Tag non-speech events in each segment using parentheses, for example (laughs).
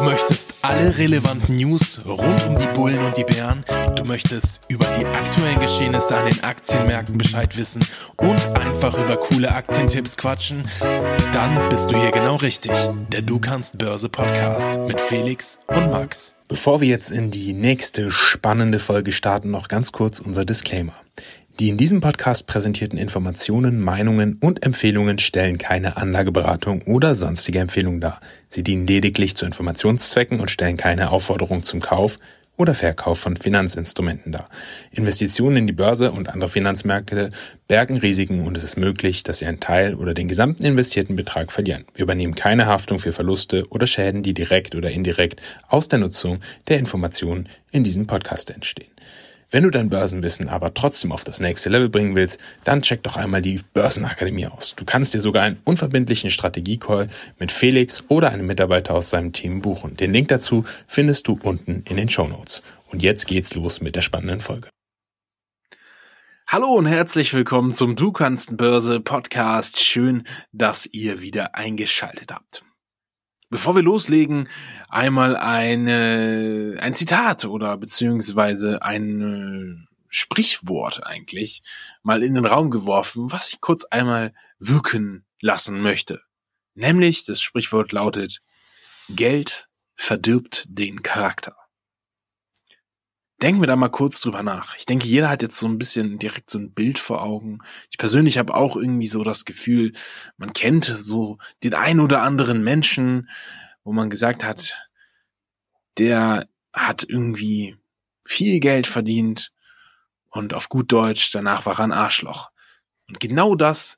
Du möchtest alle relevanten News rund um die Bullen und die Bären. Du möchtest über die aktuellen Geschehnisse an den Aktienmärkten Bescheid wissen und einfach über coole Aktientipps quatschen. Dann bist du hier genau richtig. Der Du kannst Börse Podcast mit Felix und Max. Bevor wir jetzt in die nächste spannende Folge starten, noch ganz kurz unser Disclaimer. Die in diesem Podcast präsentierten Informationen, Meinungen und Empfehlungen stellen keine Anlageberatung oder sonstige Empfehlung dar. Sie dienen lediglich zu Informationszwecken und stellen keine Aufforderung zum Kauf oder Verkauf von Finanzinstrumenten dar. Investitionen in die Börse und andere Finanzmärkte bergen Risiken und es ist möglich, dass Sie einen Teil oder den gesamten investierten Betrag verlieren. Wir übernehmen keine Haftung für Verluste oder Schäden, die direkt oder indirekt aus der Nutzung der Informationen in diesem Podcast entstehen. Wenn du dein Börsenwissen aber trotzdem auf das nächste Level bringen willst, dann check doch einmal die Börsenakademie aus. Du kannst dir sogar einen unverbindlichen Strategiecall mit Felix oder einem Mitarbeiter aus seinem Team buchen. Den Link dazu findest du unten in den Show Notes. Und jetzt geht's los mit der spannenden Folge. Hallo und herzlich willkommen zum Du kannst Börse Podcast. Schön, dass ihr wieder eingeschaltet habt. Bevor wir loslegen, einmal eine, ein Zitat oder beziehungsweise ein äh, Sprichwort eigentlich mal in den Raum geworfen, was ich kurz einmal wirken lassen möchte. Nämlich das Sprichwort lautet, Geld verdirbt den Charakter. Denken wir da mal kurz drüber nach. Ich denke, jeder hat jetzt so ein bisschen direkt so ein Bild vor Augen. Ich persönlich habe auch irgendwie so das Gefühl, man kennt so den ein oder anderen Menschen, wo man gesagt hat, der hat irgendwie viel Geld verdient und auf gut Deutsch, danach war er ein Arschloch. Und genau das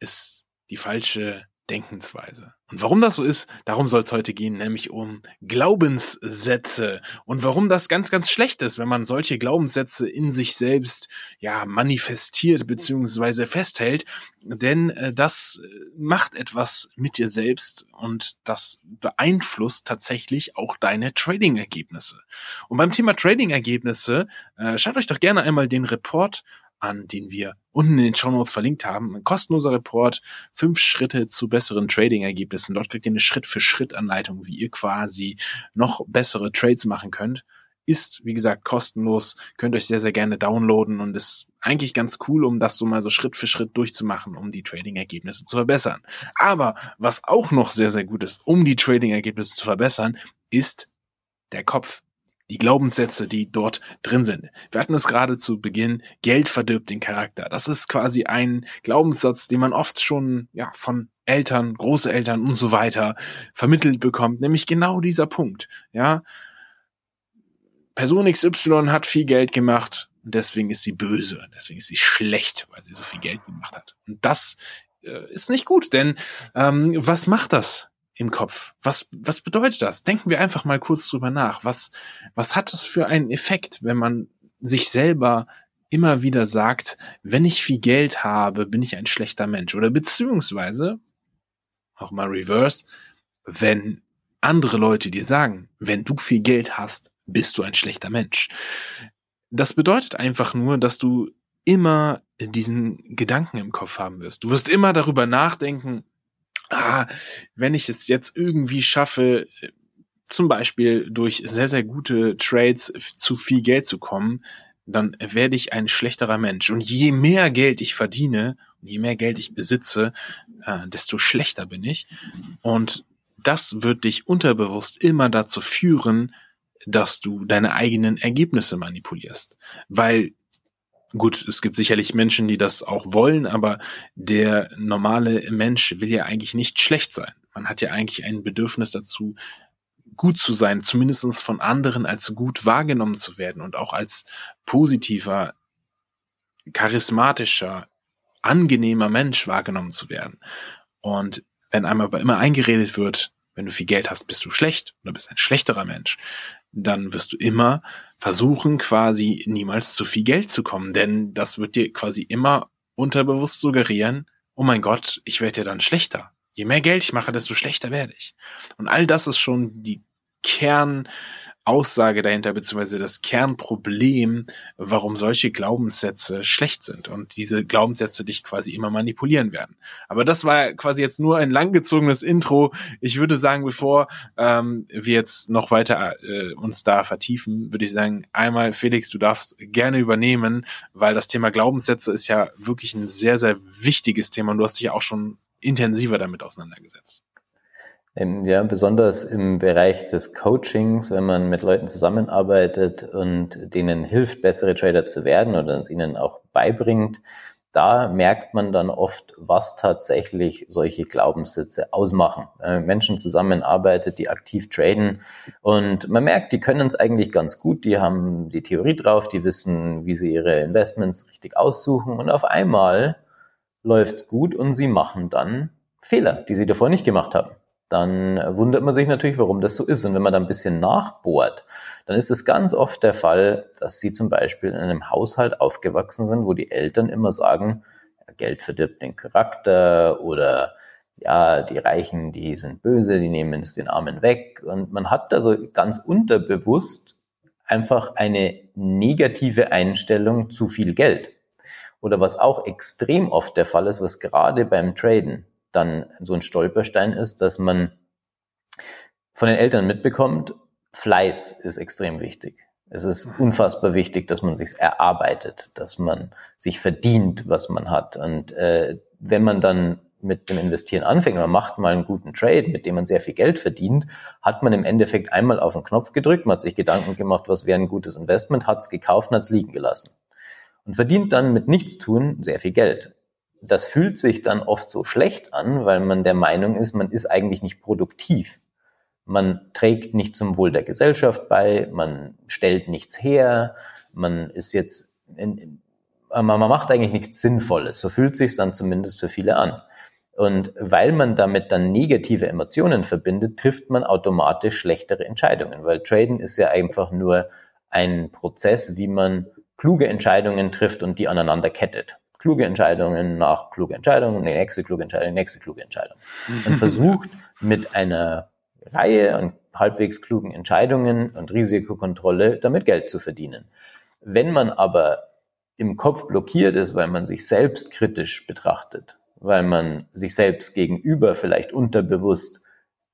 ist die falsche Denkensweise. Und warum das so ist, darum soll es heute gehen, nämlich um Glaubenssätze und warum das ganz, ganz schlecht ist, wenn man solche Glaubenssätze in sich selbst ja manifestiert beziehungsweise festhält, denn äh, das macht etwas mit dir selbst und das beeinflusst tatsächlich auch deine Trading-Ergebnisse. Und beim Thema Trading-Ergebnisse äh, schaut euch doch gerne einmal den Report an, den wir unten in den Show Notes verlinkt haben. Ein kostenloser Report, fünf Schritte zu besseren Trading-Ergebnissen. Dort kriegt ihr eine Schritt-für-Schritt-Anleitung, wie ihr quasi noch bessere Trades machen könnt. Ist, wie gesagt, kostenlos, könnt euch sehr, sehr gerne downloaden und ist eigentlich ganz cool, um das so mal so Schritt für Schritt durchzumachen, um die Trading-Ergebnisse zu verbessern. Aber was auch noch sehr, sehr gut ist, um die Trading-Ergebnisse zu verbessern, ist der Kopf die Glaubenssätze, die dort drin sind. Wir hatten es gerade zu Beginn, Geld verdirbt den Charakter. Das ist quasi ein Glaubenssatz, den man oft schon ja, von Eltern, Großeltern und so weiter vermittelt bekommt, nämlich genau dieser Punkt. Ja, Person XY hat viel Geld gemacht und deswegen ist sie böse, deswegen ist sie schlecht, weil sie so viel Geld gemacht hat. Und das äh, ist nicht gut, denn ähm, was macht das im Kopf. Was, was bedeutet das? Denken wir einfach mal kurz drüber nach. Was, was hat das für einen Effekt, wenn man sich selber immer wieder sagt, wenn ich viel Geld habe, bin ich ein schlechter Mensch? Oder beziehungsweise, auch mal reverse, wenn andere Leute dir sagen, wenn du viel Geld hast, bist du ein schlechter Mensch. Das bedeutet einfach nur, dass du immer diesen Gedanken im Kopf haben wirst. Du wirst immer darüber nachdenken, ah, wenn ich es jetzt irgendwie schaffe, zum Beispiel durch sehr, sehr gute Trades zu viel Geld zu kommen, dann werde ich ein schlechterer Mensch. Und je mehr Geld ich verdiene, je mehr Geld ich besitze, äh, desto schlechter bin ich. Und das wird dich unterbewusst immer dazu führen, dass du deine eigenen Ergebnisse manipulierst. Weil Gut, es gibt sicherlich Menschen, die das auch wollen, aber der normale Mensch will ja eigentlich nicht schlecht sein. Man hat ja eigentlich ein Bedürfnis dazu, gut zu sein, zumindest von anderen als gut wahrgenommen zu werden und auch als positiver, charismatischer, angenehmer Mensch wahrgenommen zu werden. Und wenn einmal aber immer eingeredet wird, wenn du viel Geld hast, bist du schlecht oder bist ein schlechterer Mensch, dann wirst du immer versuchen, quasi niemals zu viel Geld zu kommen. Denn das wird dir quasi immer unterbewusst suggerieren, oh mein Gott, ich werde ja dann schlechter. Je mehr Geld ich mache, desto schlechter werde ich. Und all das ist schon die Kernaufgabe Aussage dahinter, beziehungsweise das Kernproblem, warum solche Glaubenssätze schlecht sind und diese Glaubenssätze dich quasi immer manipulieren werden. Aber das war quasi jetzt nur ein langgezogenes Intro. Ich würde sagen, bevor ähm, wir jetzt noch weiter äh, uns da vertiefen, würde ich sagen, einmal Felix, du darfst gerne übernehmen, weil das Thema Glaubenssätze ist ja wirklich ein sehr, sehr wichtiges Thema und du hast dich auch schon intensiver damit auseinandergesetzt. Ähm, ja, besonders im Bereich des Coachings, wenn man mit Leuten zusammenarbeitet und denen hilft, bessere Trader zu werden oder es ihnen auch beibringt, da merkt man dann oft, was tatsächlich solche Glaubenssätze ausmachen. Wenn Menschen zusammenarbeitet, die aktiv traden und man merkt, die können es eigentlich ganz gut, die haben die Theorie drauf, die wissen, wie sie ihre Investments richtig aussuchen und auf einmal läuft gut und sie machen dann Fehler, die sie davor nicht gemacht haben dann wundert man sich natürlich, warum das so ist. Und wenn man da ein bisschen nachbohrt, dann ist es ganz oft der Fall, dass sie zum Beispiel in einem Haushalt aufgewachsen sind, wo die Eltern immer sagen, Geld verdirbt den Charakter oder ja, die Reichen, die sind böse, die nehmen es den Armen weg. Und man hat da so ganz unterbewusst einfach eine negative Einstellung zu viel Geld. Oder was auch extrem oft der Fall ist, was gerade beim Traden dann so ein Stolperstein ist, dass man von den Eltern mitbekommt, Fleiß ist extrem wichtig. Es ist unfassbar wichtig, dass man sich erarbeitet, dass man sich verdient, was man hat. Und äh, wenn man dann mit dem Investieren anfängt, man macht mal einen guten Trade, mit dem man sehr viel Geld verdient, hat man im Endeffekt einmal auf den Knopf gedrückt, man hat sich Gedanken gemacht, was wäre ein gutes Investment, hat es gekauft und hat es liegen gelassen. Und verdient dann mit Nichtstun sehr viel Geld das fühlt sich dann oft so schlecht an, weil man der Meinung ist, man ist eigentlich nicht produktiv. Man trägt nicht zum Wohl der Gesellschaft bei, man stellt nichts her, man ist jetzt, in, man macht eigentlich nichts Sinnvolles. So fühlt sich dann zumindest für viele an. Und weil man damit dann negative Emotionen verbindet, trifft man automatisch schlechtere Entscheidungen, weil Traden ist ja einfach nur ein Prozess, wie man kluge Entscheidungen trifft und die aneinander kettet kluge Entscheidungen nach kluge Entscheidungen, die nächste kluge Entscheidung, die nächste kluge Entscheidung. Und (laughs) versucht mit einer Reihe an halbwegs klugen Entscheidungen und Risikokontrolle damit Geld zu verdienen. Wenn man aber im Kopf blockiert ist, weil man sich selbst kritisch betrachtet, weil man sich selbst gegenüber vielleicht unterbewusst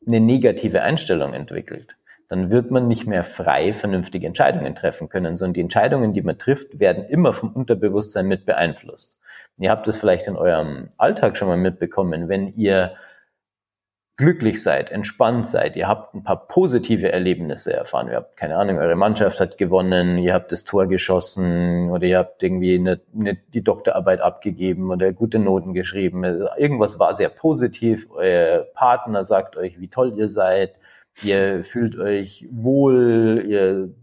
eine negative Einstellung entwickelt, dann wird man nicht mehr frei vernünftige Entscheidungen treffen können, sondern die Entscheidungen, die man trifft, werden immer vom Unterbewusstsein mit beeinflusst. Ihr habt es vielleicht in eurem Alltag schon mal mitbekommen, wenn ihr glücklich seid, entspannt seid, ihr habt ein paar positive Erlebnisse erfahren. Ihr habt, keine Ahnung, eure Mannschaft hat gewonnen, ihr habt das Tor geschossen oder ihr habt irgendwie eine, eine, die Doktorarbeit abgegeben oder gute Noten geschrieben. Irgendwas war sehr positiv. Euer Partner sagt euch, wie toll ihr seid ihr fühlt euch wohl, ihr,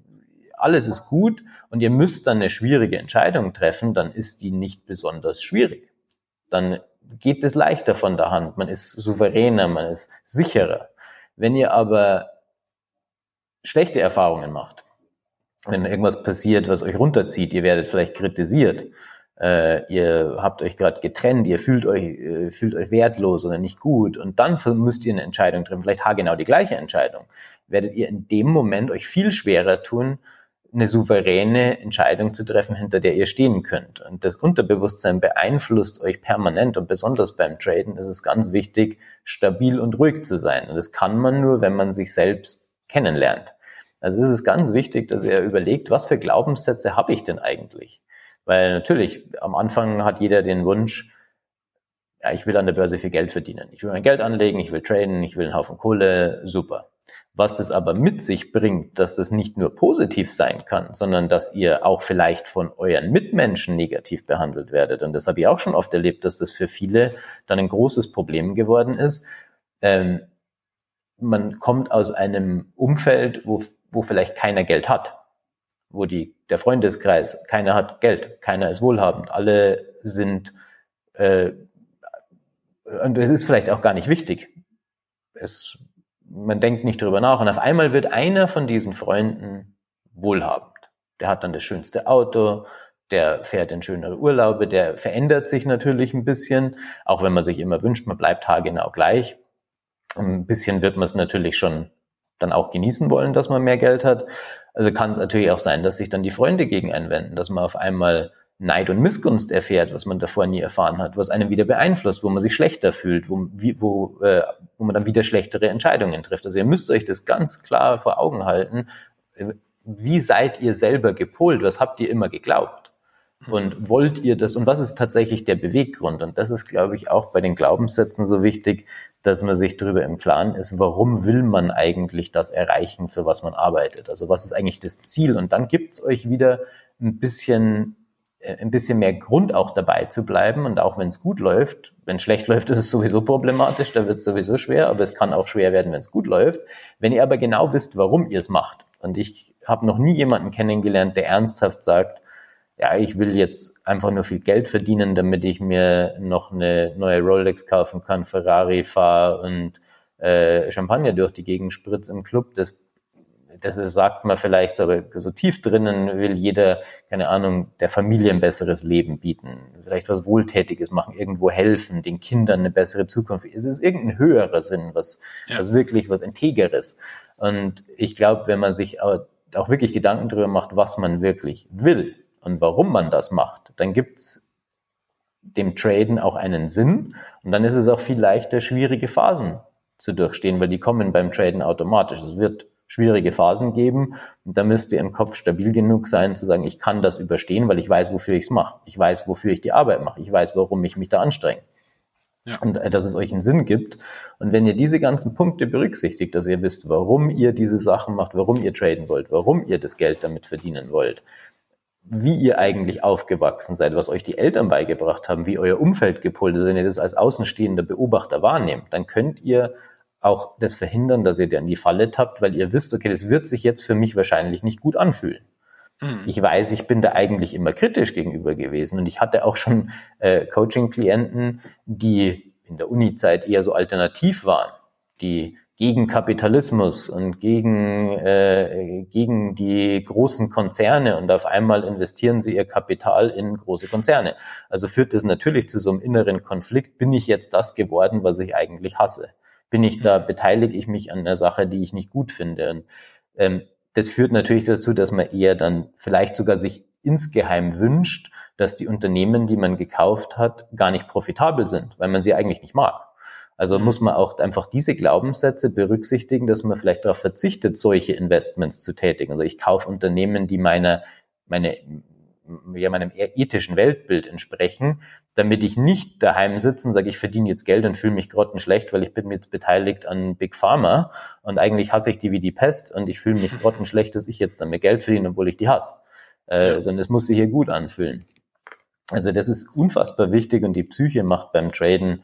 alles ist gut und ihr müsst dann eine schwierige Entscheidung treffen, dann ist die nicht besonders schwierig. Dann geht es leichter von der Hand, man ist souveräner, man ist sicherer. Wenn ihr aber schlechte Erfahrungen macht, wenn irgendwas passiert, was euch runterzieht, ihr werdet vielleicht kritisiert, äh, ihr habt euch gerade getrennt, ihr fühlt euch, äh, fühlt euch wertlos oder nicht gut und dann müsst ihr eine Entscheidung treffen, vielleicht haargenau die gleiche Entscheidung, werdet ihr in dem Moment euch viel schwerer tun, eine souveräne Entscheidung zu treffen, hinter der ihr stehen könnt. Und das Unterbewusstsein beeinflusst euch permanent und besonders beim Traden ist es ganz wichtig, stabil und ruhig zu sein. Und das kann man nur, wenn man sich selbst kennenlernt. Also ist es ganz wichtig, dass ihr überlegt, was für Glaubenssätze habe ich denn eigentlich? Weil natürlich, am Anfang hat jeder den Wunsch, ja, ich will an der Börse viel Geld verdienen. Ich will mein Geld anlegen, ich will traden, ich will einen Haufen Kohle, super. Was das aber mit sich bringt, dass das nicht nur positiv sein kann, sondern dass ihr auch vielleicht von euren Mitmenschen negativ behandelt werdet. Und das habe ich auch schon oft erlebt, dass das für viele dann ein großes Problem geworden ist. Ähm, man kommt aus einem Umfeld, wo, wo vielleicht keiner Geld hat wo die, der Freundeskreis, keiner hat Geld, keiner ist wohlhabend, alle sind, äh, und es ist vielleicht auch gar nicht wichtig. Es, man denkt nicht drüber nach und auf einmal wird einer von diesen Freunden wohlhabend. Der hat dann das schönste Auto, der fährt in schönere Urlaube, der verändert sich natürlich ein bisschen, auch wenn man sich immer wünscht, man bleibt haargenau gleich. Ein bisschen wird man es natürlich schon dann auch genießen wollen, dass man mehr Geld hat. Also kann es natürlich auch sein, dass sich dann die Freunde gegen einen wenden, dass man auf einmal Neid und Missgunst erfährt, was man davor nie erfahren hat, was einen wieder beeinflusst, wo man sich schlechter fühlt, wo, wo, äh, wo man dann wieder schlechtere Entscheidungen trifft. Also ihr müsst euch das ganz klar vor Augen halten. Wie seid ihr selber gepolt? Was habt ihr immer geglaubt? Und wollt ihr das? Und was ist tatsächlich der Beweggrund? Und das ist, glaube ich, auch bei den Glaubenssätzen so wichtig, dass man sich darüber im Klaren ist, warum will man eigentlich das erreichen, für was man arbeitet? Also was ist eigentlich das Ziel? Und dann gibt's euch wieder ein bisschen äh, ein bisschen mehr Grund auch dabei zu bleiben. Und auch wenn es gut läuft, wenn es schlecht läuft, ist es sowieso problematisch, da wird es sowieso schwer, aber es kann auch schwer werden, wenn es gut läuft. Wenn ihr aber genau wisst, warum ihr es macht, und ich habe noch nie jemanden kennengelernt, der ernsthaft sagt, ja, ich will jetzt einfach nur viel Geld verdienen, damit ich mir noch eine neue Rolex kaufen kann, Ferrari fahre und äh, Champagner durch die Gegend spritze im Club. Das das ist, sagt man vielleicht, aber so tief drinnen will jeder, keine Ahnung, der Familie ein besseres Leben bieten, vielleicht was Wohltätiges machen, irgendwo helfen, den Kindern eine bessere Zukunft. Es ist irgendein höherer Sinn, was, ja. was wirklich was Integeres. Und ich glaube, wenn man sich auch, auch wirklich Gedanken darüber macht, was man wirklich will und warum man das macht, dann gibt's dem Traden auch einen Sinn. Und dann ist es auch viel leichter, schwierige Phasen zu durchstehen, weil die kommen beim Traden automatisch. Es wird schwierige Phasen geben. Und da müsst ihr im Kopf stabil genug sein, zu sagen, ich kann das überstehen, weil ich weiß, wofür ich es mache. Ich weiß, wofür ich die Arbeit mache. Ich weiß, warum ich mich da anstrenge. Ja. Und äh, dass es euch einen Sinn gibt. Und wenn ihr diese ganzen Punkte berücksichtigt, dass ihr wisst, warum ihr diese Sachen macht, warum ihr traden wollt, warum ihr das Geld damit verdienen wollt, wie ihr eigentlich aufgewachsen seid, was euch die Eltern beigebracht haben, wie euer Umfeld gepolt ist, wenn ihr das als außenstehender Beobachter wahrnehmt, dann könnt ihr auch das verhindern, dass ihr dann in die Falle tappt, weil ihr wisst, okay, das wird sich jetzt für mich wahrscheinlich nicht gut anfühlen. Mhm. Ich weiß, ich bin da eigentlich immer kritisch gegenüber gewesen und ich hatte auch schon äh, Coaching-Klienten, die in der Uni-Zeit eher so alternativ waren, die gegen Kapitalismus und gegen, äh, gegen die großen Konzerne und auf einmal investieren sie ihr Kapital in große Konzerne. Also führt das natürlich zu so einem inneren Konflikt, bin ich jetzt das geworden, was ich eigentlich hasse? bin ich da, mhm. beteilige ich mich an einer Sache, die ich nicht gut finde. Und, ähm, das führt natürlich dazu, dass man eher dann vielleicht sogar sich insgeheim wünscht, dass die Unternehmen, die man gekauft hat, gar nicht profitabel sind, weil man sie eigentlich nicht mag. Also mhm. muss man auch einfach diese Glaubenssätze berücksichtigen, dass man vielleicht darauf verzichtet, solche Investments zu tätigen. Also ich kaufe Unternehmen, die meine, meine, ja, meinem ethischen Weltbild entsprechen, damit ich nicht daheim sitze und sage, ich verdiene jetzt Geld und fühle mich grottenschlecht, weil ich bin jetzt beteiligt an Big Pharma und eigentlich hasse ich die wie die Pest und ich fühle mich (laughs) grottenschlecht, dass ich jetzt damit Geld verdiene, obwohl ich die hasse. Äh, ja. Sondern es muss sich hier gut anfühlen. Also das ist unfassbar wichtig und die Psyche macht beim Traden,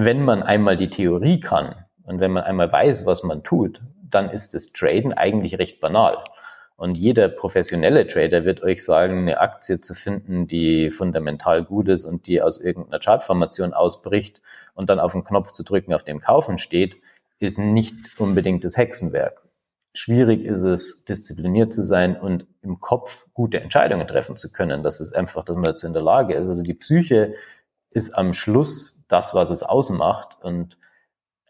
wenn man einmal die Theorie kann und wenn man einmal weiß, was man tut, dann ist das Traden eigentlich recht banal. Und jeder professionelle Trader wird euch sagen, eine Aktie zu finden, die fundamental gut ist und die aus irgendeiner Chartformation ausbricht und dann auf den Knopf zu drücken, auf dem Kaufen steht, ist nicht unbedingt das Hexenwerk. Schwierig ist es, diszipliniert zu sein und im Kopf gute Entscheidungen treffen zu können. Das ist einfach, dass man dazu in der Lage ist. Also die Psyche ist am Schluss das, was es ausmacht. Und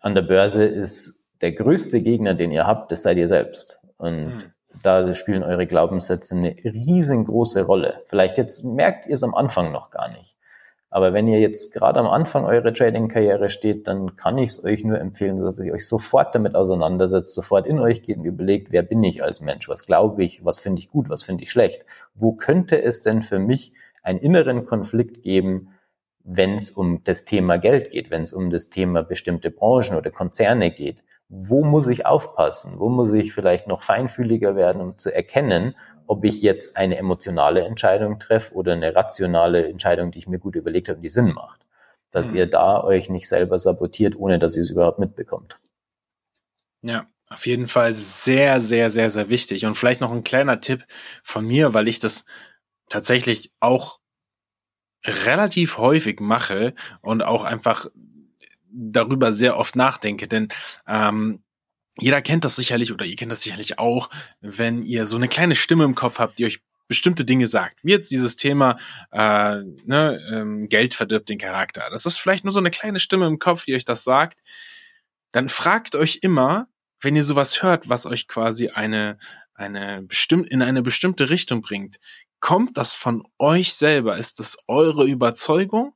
an der Börse ist der größte Gegner, den ihr habt, das seid ihr selbst. Und mhm da spielen eure Glaubenssätze eine riesengroße Rolle. Vielleicht jetzt merkt ihr es am Anfang noch gar nicht. Aber wenn ihr jetzt gerade am Anfang eurer Trading-Karriere steht, dann kann ich es euch nur empfehlen, dass ihr euch sofort damit auseinandersetzt, sofort in euch geht und überlegt, wer bin ich als Mensch? Was glaube ich? Was finde ich gut? Was finde ich schlecht? Wo könnte es denn für mich einen inneren Konflikt geben, wenn es um das Thema Geld geht, wenn es um das Thema bestimmte Branchen oder Konzerne geht? wo muss ich aufpassen? Wo muss ich vielleicht noch feinfühliger werden, um zu erkennen, ob ich jetzt eine emotionale Entscheidung treffe oder eine rationale Entscheidung, die ich mir gut überlegt habe und die Sinn macht. Dass mhm. ihr da euch nicht selber sabotiert, ohne dass ihr es überhaupt mitbekommt. Ja, auf jeden Fall sehr, sehr, sehr, sehr wichtig. Und vielleicht noch ein kleiner Tipp von mir, weil ich das tatsächlich auch relativ häufig mache und auch einfach darüber sehr oft nachdenke, denn ähm, jeder kennt das sicherlich oder ihr kennt das sicherlich auch, wenn ihr so eine kleine Stimme im Kopf habt, die euch bestimmte Dinge sagt. Wie jetzt dieses Thema äh, ne, ähm, Geld verdirbt den Charakter. Das ist vielleicht nur so eine kleine Stimme im Kopf, die euch das sagt. Dann fragt euch immer, wenn ihr sowas hört, was euch quasi eine, eine bestimmt, in eine bestimmte Richtung bringt, kommt das von euch selber? Ist das eure Überzeugung?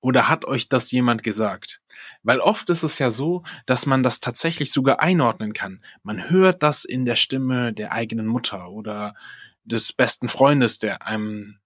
Oder hat euch das jemand gesagt? Weil oft ist es ja so, dass man das tatsächlich sogar einordnen kann. Man hört das in der Stimme der eigenen Mutter oder des besten Freundes, der einem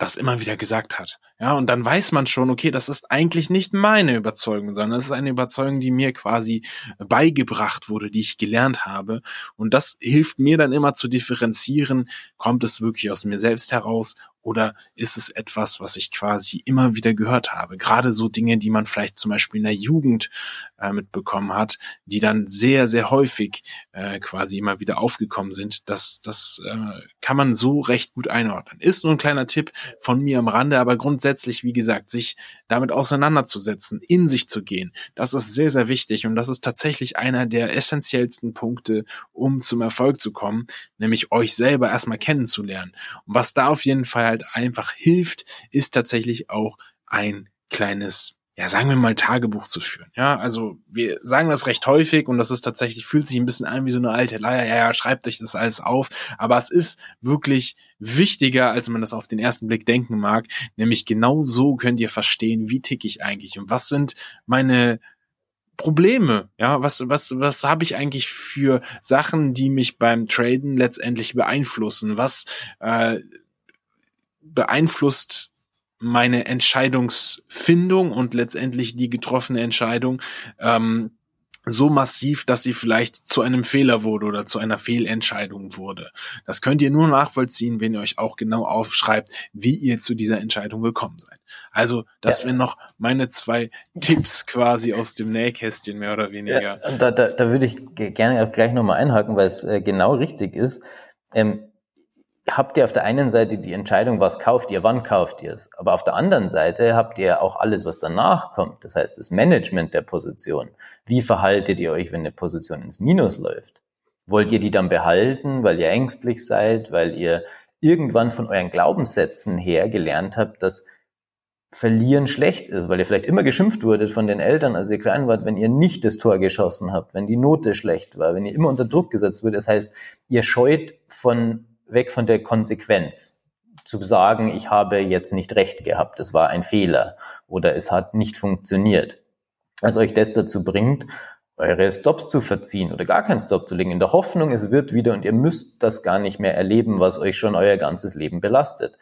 das immer wieder gesagt hat. Ja, und dann weiß man schon, okay, das ist eigentlich nicht meine Überzeugung, sondern es ist eine Überzeugung, die mir quasi beigebracht wurde, die ich gelernt habe. Und das hilft mir dann immer zu differenzieren, kommt es wirklich aus mir selbst heraus oder ist es etwas, was ich quasi immer wieder gehört habe? Gerade so Dinge, die man vielleicht zum Beispiel in der Jugend äh, mitbekommen hat, die dann sehr, sehr häufig äh, quasi immer wieder aufgekommen sind. Das, das äh, kann man so recht gut einordnen. Ist nur ein kleiner Tipp von mir am Rande, aber grundsätzlich, wie gesagt, sich damit auseinanderzusetzen, in sich zu gehen, das ist sehr, sehr wichtig und das ist tatsächlich einer der essentiellsten Punkte, um zum Erfolg zu kommen, nämlich euch selber erstmal kennenzulernen. Und was da auf jeden Fall halt einfach hilft, ist tatsächlich auch ein kleines ja, sagen wir mal, Tagebuch zu führen. Ja, also wir sagen das recht häufig und das ist tatsächlich, fühlt sich ein bisschen an wie so eine alte Leier. Ja, ja, schreibt euch das alles auf. Aber es ist wirklich wichtiger, als man das auf den ersten Blick denken mag. Nämlich genau so könnt ihr verstehen, wie tick ich eigentlich und was sind meine Probleme? Ja, was, was, was habe ich eigentlich für Sachen, die mich beim Traden letztendlich beeinflussen? Was äh, beeinflusst meine Entscheidungsfindung und letztendlich die getroffene Entscheidung ähm, so massiv, dass sie vielleicht zu einem Fehler wurde oder zu einer Fehlentscheidung wurde. Das könnt ihr nur nachvollziehen, wenn ihr euch auch genau aufschreibt, wie ihr zu dieser Entscheidung gekommen seid. Also, das ja. wären noch meine zwei Tipps quasi aus dem Nähkästchen, mehr oder weniger. Ja, da, da, da würde ich gerne auch gleich nochmal einhaken, weil es äh, genau richtig ist. Ähm, habt ihr auf der einen Seite die Entscheidung, was kauft ihr, wann kauft ihr es. Aber auf der anderen Seite habt ihr auch alles, was danach kommt. Das heißt, das Management der Position. Wie verhaltet ihr euch, wenn eine Position ins Minus läuft? Wollt ihr die dann behalten, weil ihr ängstlich seid, weil ihr irgendwann von euren Glaubenssätzen her gelernt habt, dass Verlieren schlecht ist, weil ihr vielleicht immer geschimpft wurdet von den Eltern, als ihr klein wart, wenn ihr nicht das Tor geschossen habt, wenn die Note schlecht war, wenn ihr immer unter Druck gesetzt wird. Das heißt, ihr scheut von weg von der Konsequenz zu sagen, ich habe jetzt nicht recht gehabt, es war ein Fehler oder es hat nicht funktioniert. Was euch das dazu bringt, eure Stops zu verziehen oder gar keinen Stop zu legen, in der Hoffnung, es wird wieder und ihr müsst das gar nicht mehr erleben, was euch schon euer ganzes Leben belastet.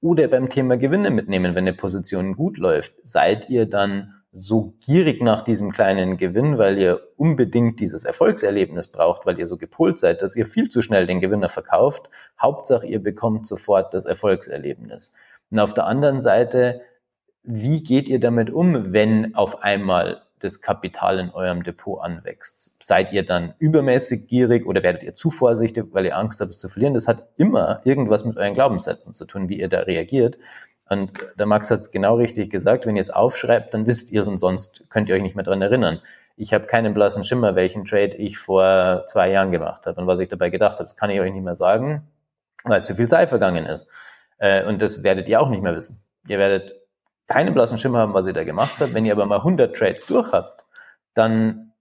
Oder beim Thema Gewinne mitnehmen, wenn eine Position gut läuft, seid ihr dann so gierig nach diesem kleinen Gewinn, weil ihr unbedingt dieses Erfolgserlebnis braucht, weil ihr so gepolt seid, dass ihr viel zu schnell den Gewinner verkauft. Hauptsache, ihr bekommt sofort das Erfolgserlebnis. Und auf der anderen Seite, wie geht ihr damit um, wenn auf einmal das Kapital in eurem Depot anwächst? Seid ihr dann übermäßig gierig oder werdet ihr zu vorsichtig, weil ihr Angst habt, es zu verlieren? Das hat immer irgendwas mit euren Glaubenssätzen zu tun, wie ihr da reagiert. Und der Max hat es genau richtig gesagt, wenn ihr es aufschreibt, dann wisst ihr es und sonst könnt ihr euch nicht mehr dran erinnern. Ich habe keinen blassen Schimmer, welchen Trade ich vor zwei Jahren gemacht habe und was ich dabei gedacht habe. Das kann ich euch nicht mehr sagen, weil zu viel Zeit vergangen ist. Äh, und das werdet ihr auch nicht mehr wissen. Ihr werdet keinen blassen Schimmer haben, was ihr da gemacht habt. Wenn ihr aber mal 100 Trades durch habt, dann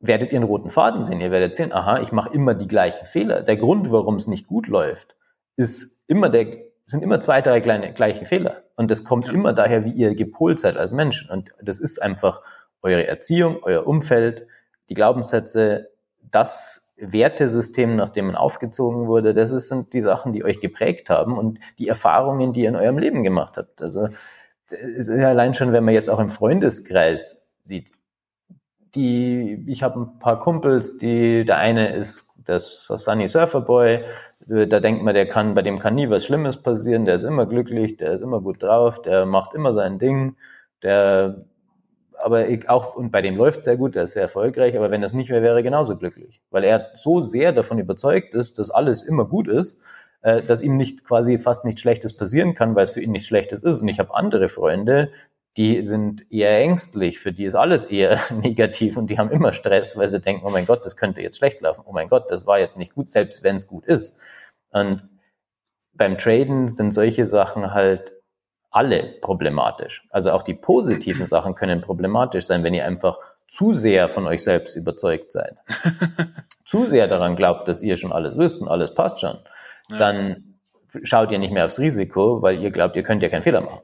werdet ihr einen roten Faden sehen. Ihr werdet sehen, aha, ich mache immer die gleichen Fehler. Der Grund, warum es nicht gut läuft, ist immer der sind immer zwei, drei kleine, gleiche Fehler. Und das kommt ja. immer daher, wie ihr gepolt seid als Menschen. Und das ist einfach eure Erziehung, euer Umfeld, die Glaubenssätze, das Wertesystem, nach dem man aufgezogen wurde, das sind die Sachen, die euch geprägt haben und die Erfahrungen, die ihr in eurem Leben gemacht habt. Also, allein schon, wenn man jetzt auch im Freundeskreis sieht, die, ich habe ein paar Kumpels, die, der eine ist das Sunny Surfer Boy, da denkt man, der kann, bei dem kann nie was Schlimmes passieren, der ist immer glücklich, der ist immer gut drauf, der macht immer sein Ding, der, aber ich auch, und bei dem läuft sehr gut, der ist sehr erfolgreich, aber wenn das nicht wäre, wäre er genauso glücklich, weil er so sehr davon überzeugt ist, dass alles immer gut ist, äh, dass ihm nicht quasi fast nichts Schlechtes passieren kann, weil es für ihn nichts Schlechtes ist. Und ich habe andere Freunde, die sind eher ängstlich, für die ist alles eher (laughs) negativ und die haben immer Stress, weil sie denken, oh mein Gott, das könnte jetzt schlecht laufen, oh mein Gott, das war jetzt nicht gut, selbst wenn es gut ist. Und beim Traden sind solche Sachen halt alle problematisch. Also auch die positiven Sachen können problematisch sein, wenn ihr einfach zu sehr von euch selbst überzeugt seid, (laughs) zu sehr daran glaubt, dass ihr schon alles wisst und alles passt schon, ja. dann schaut ihr nicht mehr aufs Risiko, weil ihr glaubt, ihr könnt ja keinen Fehler machen.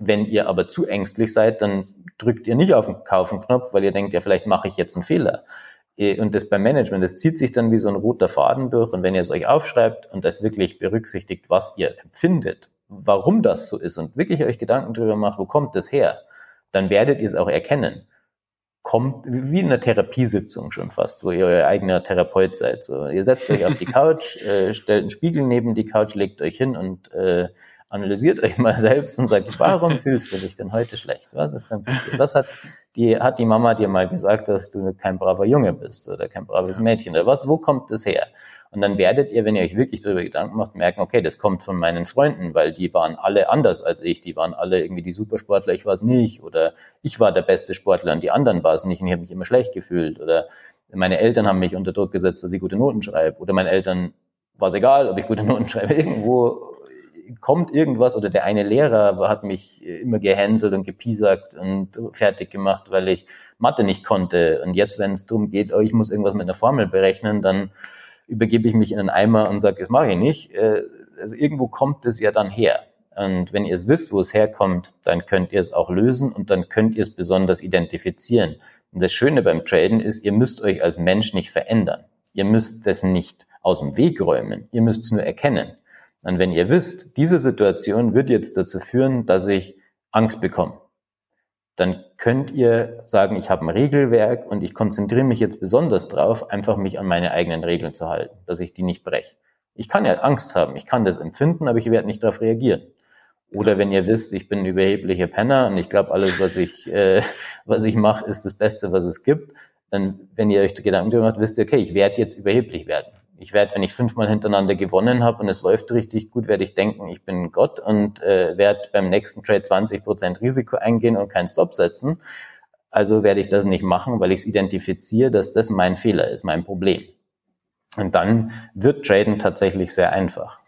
Wenn ihr aber zu ängstlich seid, dann drückt ihr nicht auf den Kaufen-Knopf, weil ihr denkt, ja, vielleicht mache ich jetzt einen Fehler. Und das beim Management, das zieht sich dann wie so ein roter Faden durch. Und wenn ihr es euch aufschreibt und das wirklich berücksichtigt, was ihr empfindet, warum das so ist und wirklich euch Gedanken darüber macht, wo kommt das her, dann werdet ihr es auch erkennen. Kommt wie in einer Therapiesitzung schon fast, wo ihr euer eigener Therapeut seid. So, ihr setzt euch auf die (laughs) Couch, äh, stellt einen Spiegel neben die Couch, legt euch hin und äh, analysiert euch mal selbst und sagt, warum fühlst du dich denn heute schlecht? Was ist denn passiert? Was hat die, hat die Mama dir mal gesagt, dass du kein braver Junge bist oder kein braves Mädchen oder was? Wo kommt das her? Und dann werdet ihr, wenn ihr euch wirklich darüber Gedanken macht, merken, okay, das kommt von meinen Freunden, weil die waren alle anders als ich. Die waren alle irgendwie die Supersportler, ich war es nicht. Oder ich war der beste Sportler und die anderen war es nicht und ich habe mich immer schlecht gefühlt. Oder meine Eltern haben mich unter Druck gesetzt, dass ich gute Noten schreibe. Oder meinen Eltern war es egal, ob ich gute Noten schreibe. Irgendwo kommt irgendwas oder der eine Lehrer hat mich immer gehänselt und gepiesackt und fertig gemacht, weil ich Mathe nicht konnte. Und jetzt, wenn es darum geht, oh, ich muss irgendwas mit einer Formel berechnen, dann übergebe ich mich in einen Eimer und sage, das mache ich nicht. Äh, also irgendwo kommt es ja dann her. Und wenn ihr es wisst, wo es herkommt, dann könnt ihr es auch lösen und dann könnt ihr es besonders identifizieren. Und das Schöne beim Traden ist, ihr müsst euch als Mensch nicht verändern. Ihr müsst es nicht aus dem Weg räumen. Ihr müsst es nur erkennen. Und wenn ihr wisst, diese Situation wird jetzt dazu führen, dass ich Angst bekomme, dann könnt ihr sagen, ich habe ein Regelwerk und ich konzentriere mich jetzt besonders drauf, einfach mich an meine eigenen Regeln zu halten, dass ich die nicht breche. Ich kann ja Angst haben, ich kann das empfinden, aber ich werde nicht darauf reagieren. Oder wenn ihr wisst, ich bin ein überheblicher Penner und ich glaube, alles, was ich, (laughs) äh, was ich mache, ist das Beste, was es gibt, dann, wenn ihr euch Gedanken darüber macht, wisst ihr, okay, ich werde jetzt überheblich werden. Ich werde, wenn ich fünfmal hintereinander gewonnen habe und es läuft richtig gut, werde ich denken, ich bin Gott und äh, werde beim nächsten Trade 20 Prozent Risiko eingehen und keinen Stop setzen. Also werde ich das nicht machen, weil ich es identifiziere, dass das mein Fehler ist, mein Problem. Und dann wird Traden tatsächlich sehr einfach.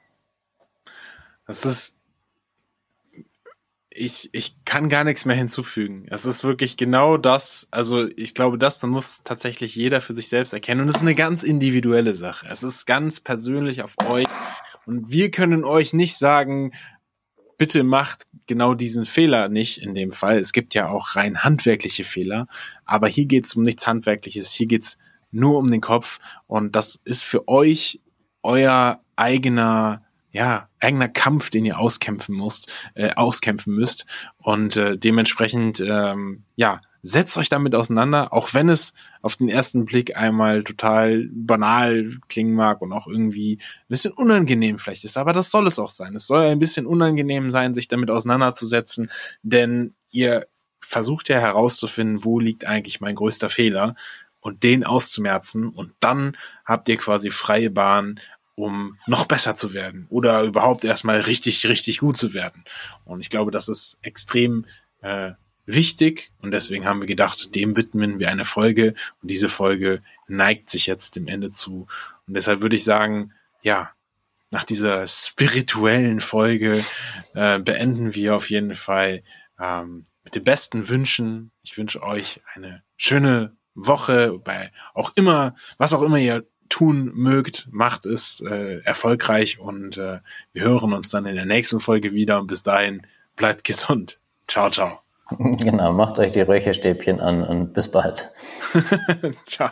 Das ist ich, ich kann gar nichts mehr hinzufügen. Es ist wirklich genau das, also ich glaube, das da muss tatsächlich jeder für sich selbst erkennen. Und es ist eine ganz individuelle Sache. Es ist ganz persönlich auf euch. Und wir können euch nicht sagen, bitte macht genau diesen Fehler nicht in dem Fall. Es gibt ja auch rein handwerkliche Fehler, aber hier geht es um nichts Handwerkliches, hier geht es nur um den Kopf. Und das ist für euch euer eigener ja, eigener Kampf, den ihr auskämpfen musst, äh, auskämpfen müsst. Und äh, dementsprechend, ähm, ja, setzt euch damit auseinander, auch wenn es auf den ersten Blick einmal total banal klingen mag und auch irgendwie ein bisschen unangenehm vielleicht ist. Aber das soll es auch sein. Es soll ein bisschen unangenehm sein, sich damit auseinanderzusetzen, denn ihr versucht ja herauszufinden, wo liegt eigentlich mein größter Fehler und den auszumerzen und dann habt ihr quasi freie Bahn, um noch besser zu werden oder überhaupt erstmal richtig, richtig gut zu werden. Und ich glaube, das ist extrem äh, wichtig und deswegen haben wir gedacht, dem widmen wir eine Folge und diese Folge neigt sich jetzt dem Ende zu. Und deshalb würde ich sagen, ja, nach dieser spirituellen Folge äh, beenden wir auf jeden Fall ähm, mit den besten Wünschen. Ich wünsche euch eine schöne Woche bei auch immer, was auch immer ihr tun mögt, macht es äh, erfolgreich und äh, wir hören uns dann in der nächsten Folge wieder und bis dahin bleibt gesund. Ciao, ciao. (laughs) Genau, macht euch die Räucherstäbchen an und bis bald. (laughs) (laughs) ciao.